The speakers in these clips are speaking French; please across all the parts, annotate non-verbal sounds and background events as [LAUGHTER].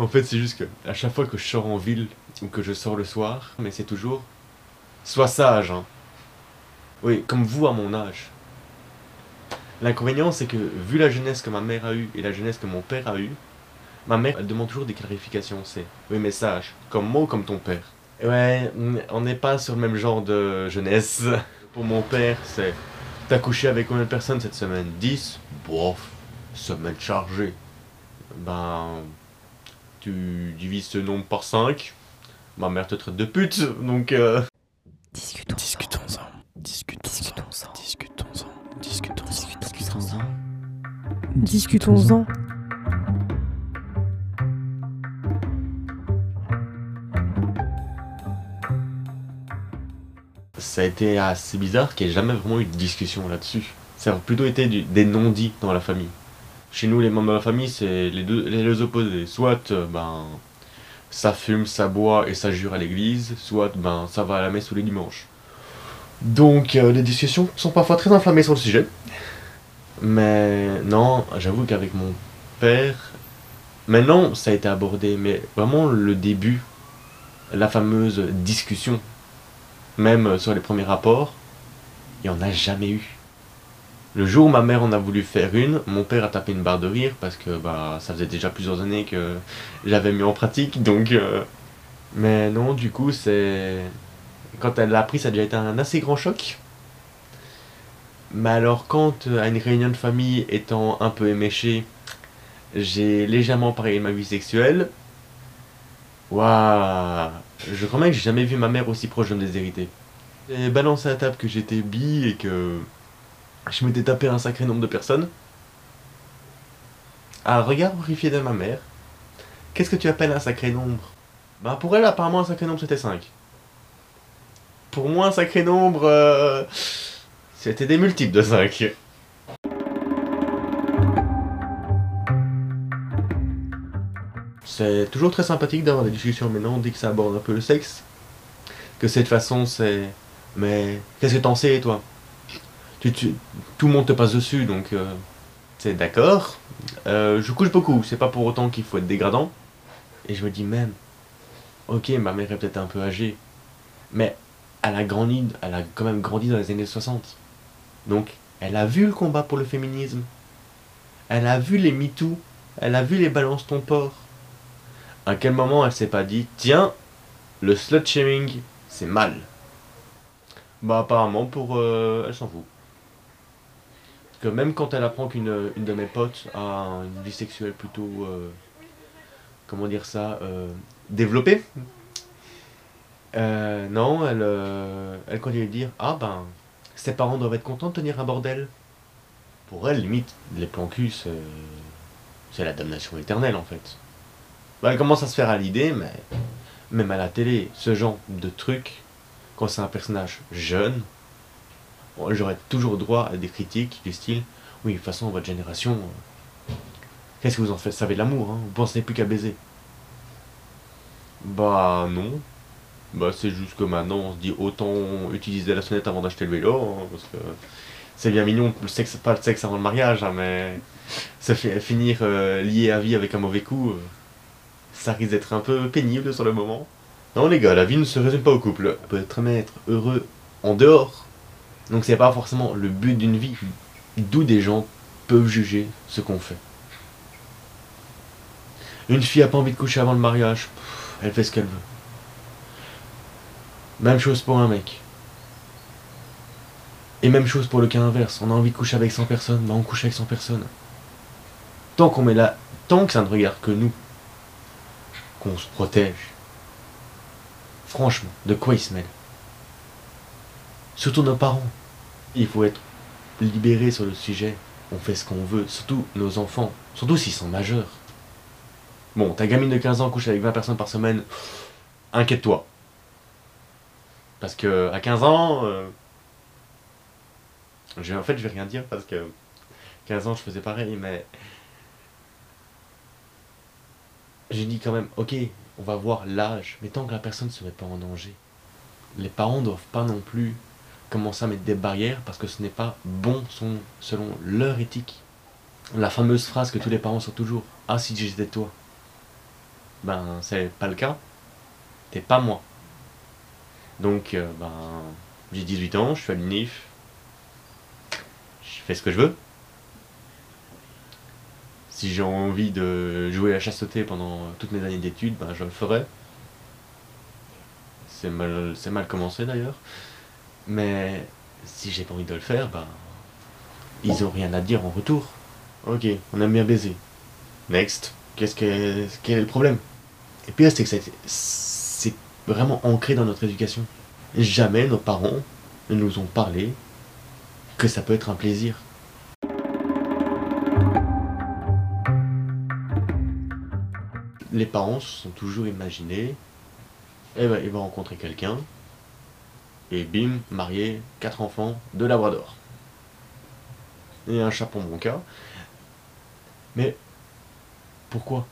En fait, c'est juste que à chaque fois que je sors en ville ou que je sors le soir, mais c'est toujours sois sage. Hein. Oui, comme vous à mon âge. L'inconvénient, c'est que vu la jeunesse que ma mère a eue et la jeunesse que mon père a eue, ma mère, elle demande toujours des clarifications. C'est oui, mais sage, comme moi ou comme ton père? Ouais, on n'est pas sur le même genre de jeunesse. [LAUGHS] Pour mon père, c'est T'as couché avec combien de personnes cette semaine? 10 Bof, semaine chargée. Ben, tu divises ce nombre par 5. Ma mère te traite de pute, donc euh... Discutons. Discutons-en. Discutons-en. Discutons-en. Discutons-en. Discutons-en. Discutons-en. Ça a été assez bizarre qu'il n'y ait jamais vraiment eu de discussion là-dessus. Ça a plutôt été du- des non-dits dans la famille. Chez nous, les membres de la famille, c'est les deux, les deux opposés. Soit, euh, ben, ça fume, ça boit et ça jure à l'église, soit, ben, ça va à la messe tous les dimanches. Donc, euh, les discussions sont parfois très inflammées sur le sujet. Mais non, j'avoue qu'avec mon père, maintenant, ça a été abordé, mais vraiment le début, la fameuse discussion, même sur les premiers rapports, il n'y en a jamais eu. Le jour où ma mère en a voulu faire une, mon père a tapé une barre de rire parce que bah, ça faisait déjà plusieurs années que j'avais mis en pratique. Donc, euh, Mais non, du coup, c'est. Quand elle l'a appris, ça a déjà été un assez grand choc. Mais alors, quand euh, à une réunion de famille étant un peu éméché, j'ai légèrement parlé de ma vie sexuelle. Waouh Je crois même que j'ai jamais vu ma mère aussi proche de me déshériter. J'ai balancé à table que j'étais bi et que je m'étais tapé un sacré nombre de personnes. À regard horrifié de ma mère, qu'est-ce que tu appelles un sacré nombre? Bah pour elle apparemment un sacré nombre c'était 5. Pour moi un sacré nombre euh, c'était des multiples de 5. C'est toujours très sympathique d'avoir des discussions maintenant dès que ça aborde un peu le sexe. Que cette façon c'est... Mais qu'est-ce que t'en sais toi? Tu, tu- Tout le monde te passe dessus donc... euh, c'est d'accord. Euh, je couche beaucoup, c'est pas pour autant qu'il faut être dégradant. Et je me dis même... Ok, ma mère est peut-être un peu âgée. Mais elle a grandi, elle a quand même grandi dans les années 60. Donc, elle a vu le combat pour le féminisme. Elle a vu les MeToo. Elle a vu les balances ton porc. À quel moment elle s'est pas dit, tiens, le slut shaming, c'est mal. Bah apparemment pour, euh, elle s'en fout. Que même quand elle apprend qu'une une de mes potes a une vie sexuelle plutôt, euh, comment dire ça, euh, développée, euh, non, elle, elle continue de dire, ah ben, ses parents doivent être contents de tenir un bordel. Pour elle, limite, les plans cul, c'est la damnation éternelle en fait. Bah, elle commence à se faire à l'idée, mais même à la télé, ce genre de truc, quand c'est un personnage jeune, j'aurais toujours droit à des critiques du style Oui, de toute façon, votre génération, euh, qu'est-ce que vous en faites? Savez l'amour, hein Vous pensez plus qu'à baiser. Bah non. Bah c'est juste que maintenant on se dit autant utiliser la sonnette avant d'acheter le vélo, hein, parce que c'est bien mignon, le sexe, pas le sexe avant le mariage, hein, mais ça finir euh, lié à vie avec un mauvais coup, euh, ça risque d'être un peu pénible sur le moment. Non les gars, la vie ne se résume pas au couple. On peut être même être heureux en dehors. Donc c'est pas forcément le but d'une vie. D'où des gens peuvent juger ce qu'on fait. Une fille a pas envie de coucher avant le mariage, elle fait ce qu'elle veut. Même chose pour un mec. Et même chose pour le cas inverse. On a envie de coucher avec 100 personnes, bah on couche avec 100 personnes. Tant qu'on met là, tant que ça ne regarde que nous, qu'on se protège. Franchement, de quoi ils se mêlent Surtout nos parents. Il faut être libéré sur le sujet. On fait ce qu'on veut, surtout nos enfants, surtout s'ils sont majeurs. Bon, ta gamine de 15 ans couche avec 20 personnes par semaine, inquiète-toi. Parce que à 15 ans, euh, en fait je vais rien dire parce que 15 ans je faisais pareil, mais j'ai dit quand même, ok, on va voir l'âge, mais tant que la personne ne se pas en danger, les parents ne doivent pas non plus commencer à mettre des barrières parce que ce n'est pas bon selon leur éthique. La fameuse phrase que tous les parents sortent toujours, ah si j'étais toi. ben c'est pas le cas. T'es pas moi. Donc, euh, ben, j'ai 18 ans, je suis à l'UNIF, je fais ce que je veux. Si j'ai envie de jouer à la chasteté pendant toutes mes années d'études, ben je le ferai. C'est mal, c'est mal commencé d'ailleurs. Mais si j'ai pas envie de le faire, ben ils ont rien à dire en retour. Ok, on aime bien baiser. Next. Qu'est-ce que quel est le problème? Et puis c'est que c'est vraiment ancré dans notre éducation. Jamais nos parents ne nous ont parlé que ça peut être un plaisir. Les parents se sont toujours imaginés, eh ben, il va rencontrer quelqu'un, et bim, marié, quatre enfants, deux labradors. Et un mon cas. Mais pourquoi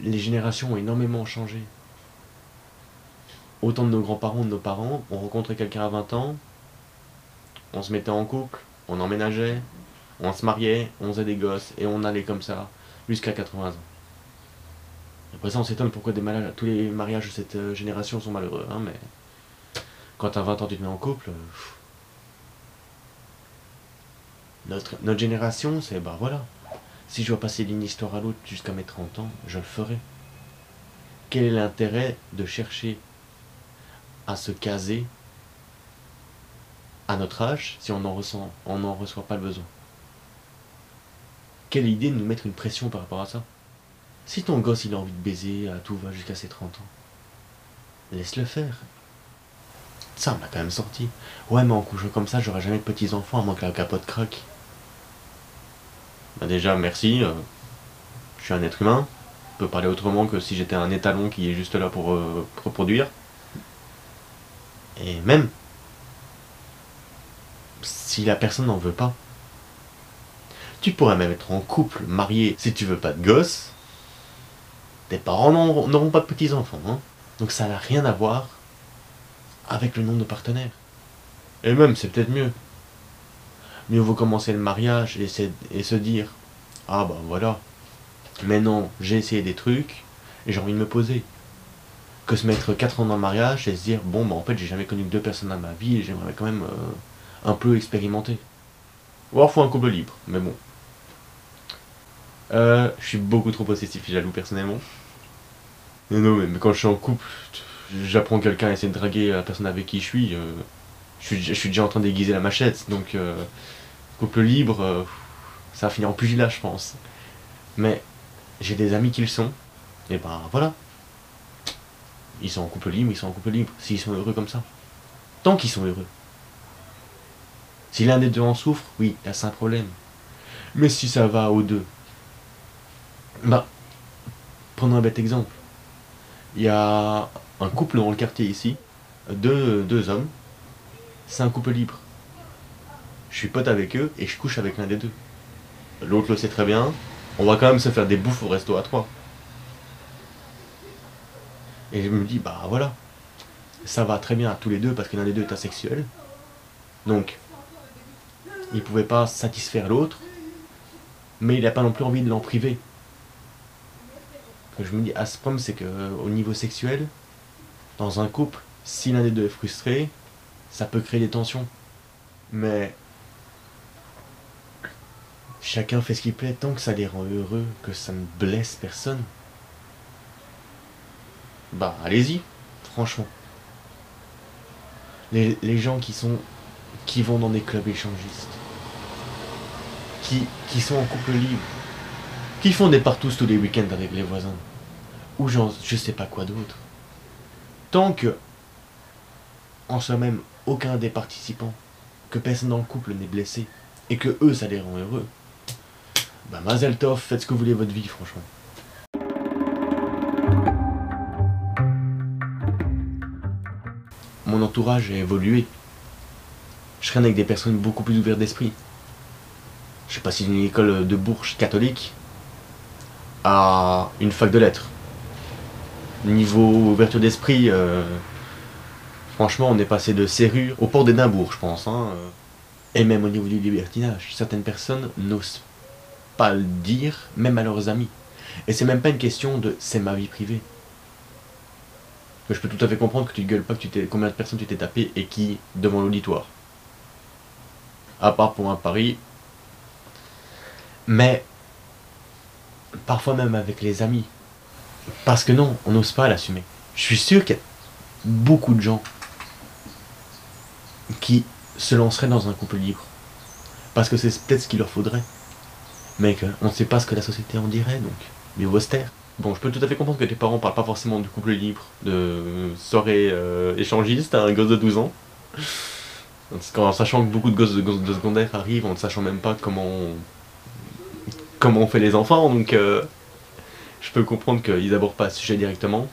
Les générations ont énormément changé? Autant de nos grands-parents, de nos parents, on rencontrait quelqu'un à 20 ans, on se mettait en couple, on emménageait, on se mariait, on faisait des gosses, et on allait comme ça jusqu'à 80 ans. Après ça, on s'étonne pourquoi tous les mariages de cette euh, génération sont malheureux, hein, mais quand t'as 20 ans, tu te mets en couple. euh. Notre, notre génération, c'est bah voilà. Si je dois passer d'une histoire à l'autre jusqu'à mes 30 ans, je le ferai. Quel est l'intérêt de chercher à se caser à notre âge si on n'en ressent, on reçoit pas le besoin? Quelle idée de nous mettre une pression par rapport à ça? Si ton gosse il a envie de baiser à tout va jusqu'à ses 30 ans, laisse-le faire. Ça, on quand même sorti. Ouais, mais en couchant comme ça, j'aurai jamais de petits-enfants à moins que la capote craque. Bah déjà, merci. euh, je suis un être humain. Je peux parler autrement que si j'étais un étalon qui est juste là pour euh, reproduire. Et même, si la personne n'en veut pas, tu pourrais même être en couple, marié, si tu veux pas de gosse. Tes parents n'auront n'auront pas de petits-enfants. hein. Donc ça n'a rien à voir avec le nombre de partenaires. Et même, c'est peut-être mieux. Mieux vaut commencer le mariage et, se- dire Ah bah voilà, maintenant j'ai essayé des trucs et j'ai envie de me poser. Que se mettre 4 ans dans le mariage et se dire Bon bah en fait j'ai jamais connu deux personnes dans ma vie et j'aimerais quand même euh, un peu expérimenter. Ou alors faut un couple libre, mais bon. Euh, je suis beaucoup trop possessif et jaloux personnellement. Mais non, mais quand je suis en couple, j'apprends quelqu'un à essayer de draguer la personne avec qui je suis. euh, je, suis déjà en train d'aiguiser la machette, donc euh, couple libre, euh, ça va finir en pugilat, je pense. Mais j'ai des amis qui le sont, et ben voilà. Ils sont en couple libre, ils sont en couple libre, s'ils sont heureux comme ça. Tant qu'ils sont heureux. Si l'un des deux en souffre, oui, là c'est un problème. Mais si ça va aux deux, bah, prenons un bête exemple. Il y a un couple dans le quartier ici, deux, deux hommes, c'est un couple libre. Je suis pote avec eux et je couche avec l'un des deux. L'autre le sait très bien, on va quand même se faire des bouffes au resto à trois. Et je me dis, bah voilà, ça va très bien à tous les deux parce que l'un des deux est asexuel. Donc, il pouvait pas satisfaire l'autre, mais il n'a pas non plus envie de l'en priver. Je me dis, à ce problème, c'est que au niveau sexuel, dans un couple, si l'un des deux est frustré, ça peut créer des tensions. Mais chacun fait ce qu'il plaît tant que ça les rend heureux, que ça ne blesse personne. Bah allez-y, franchement. Les, gens qui sont qui vont dans des clubs échangistes, qui, qui sont en couple libre, qui font des partous tous les week-ends avec les voisins, ou genre, je sais pas quoi d'autre. Tant que, en soi-même, aucun des participants, que personne dans le couple n'est blessé, et que eux, ça les rend heureux, bah Mazel faites ce que vous voulez votre vie, franchement. Mon entourage a évolué. Je traîne avec des personnes beaucoup plus ouvertes d'esprit. Je suis passé d'une école de Bourges catholique à une fac de lettres. Niveau ouverture d'esprit, euh, franchement, on est passé de serrure au port d'Édimbourg, je pense. hein. Et même au niveau du libertinage, certaines personnes n'osent pas le dire, même à leurs amis. Et c'est même pas une question de c'est ma vie privée. Je peux tout à fait comprendre que tu gueules pas que tu t'es, combien de personnes tu t'es tapé et qui devant l'auditoire. À part pour un pari. Mais parfois même avec les amis. Parce que non, on n'ose pas l'assumer. Je suis sûr qu'il y a beaucoup de gens qui se lanceraient dans un couple libre. Parce que c'est peut-être ce qu'il leur faudrait. Mais qu'on ne sait pas ce que la société en dirait, donc se taire. Bon, je peux tout à fait comprendre que tes parents parlent pas forcément du couple libre, de soirée euh, échangiste à un gosse de 12 ans. En sachant que beaucoup de gosses de, gosses de secondaire arrivent en ne sachant même pas comment on, comment on fait les enfants, donc euh, je peux comprendre qu'ils abordent pas ce sujet directement.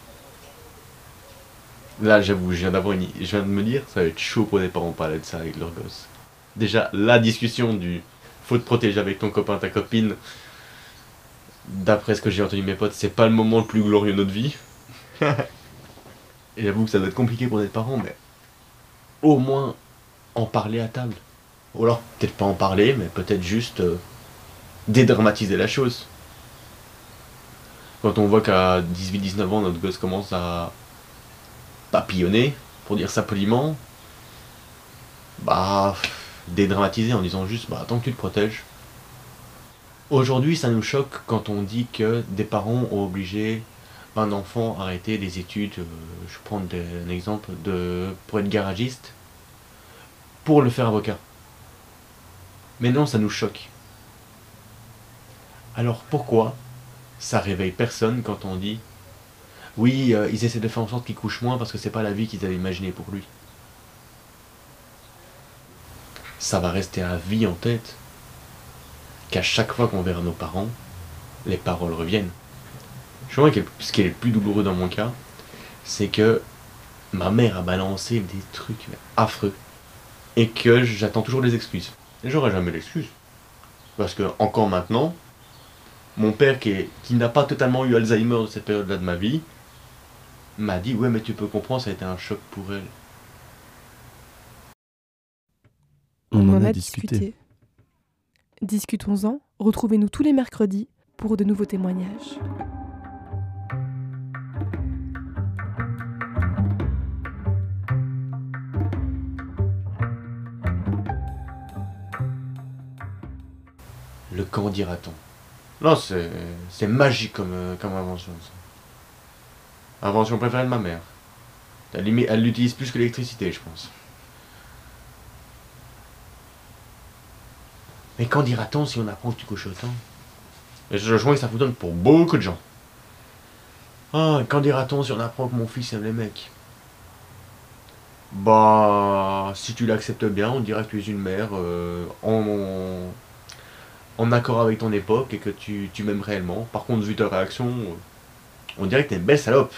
Là, j'avoue, je viens d'avoir une, je viens de me dire, ça va être chaud pour les parents de parler de ça avec leurs gosses. Déjà, la discussion du faut te protéger avec ton copain, ta copine, d'après ce que j'ai entendu de mes potes, c'est pas le moment le plus glorieux de notre vie. [LAUGHS] Et j'avoue que ça doit être compliqué pour des parents, mais au moins en parler à table. Ou alors, peut-être pas en parler, mais peut-être juste euh, dédramatiser la chose. Quand on voit qu'à 18-19 ans, notre gosse commence à papillonner, pour dire ça poliment, bah, dédramatiser en disant juste, bah, tant que tu te protèges. Aujourd'hui, ça nous choque quand on dit que des parents ont obligé un enfant à arrêter des études, euh, je prends des- un exemple, de, pour être garagiste, pour le faire avocat. Mais non, ça nous choque. Alors pourquoi ça réveille personne quand on dit oui, euh, ils essaient de faire en sorte qu'il couche moins parce que c'est pas la vie qu'ils avaient imaginée pour lui. Ça va rester à vie en tête qu'à chaque fois qu'on verra nos parents, les paroles reviennent. Je crois que ce qui est le plus douloureux dans mon cas, c'est que ma mère a balancé des trucs affreux et que j'attends toujours des excuses. Et j'aurai jamais d'excuses. Parce que encore maintenant, mon père qui, est- qui n'a pas totalement eu Alzheimer de cette période-là de ma vie, m'a dit ouais mais tu peux comprendre, ça a été un choc pour elle. On en a discuté. Discutons-en. Retrouvez-nous tous les mercredis pour de nouveaux témoignages. Le qu'en dira-t-on? Non, c'est magique comme, euh, comme invention. ça. Invention préférée de ma mère. Elle l'utilise plus que l'électricité, je pense. Mais qu'en dira-t-on si on apprend que tu couches autant Et je rejoins que ça vous donne pour beaucoup de gens. Ah, qu'en dira-t-on si on apprend que mon fils aime les mecs? Bah, si tu l'acceptes bien, on dira que tu es une mère euh, en, en accord avec ton époque et que tu, tu m'aimes réellement. Par contre, vu ta réaction, on dirait que t'es une belle salope.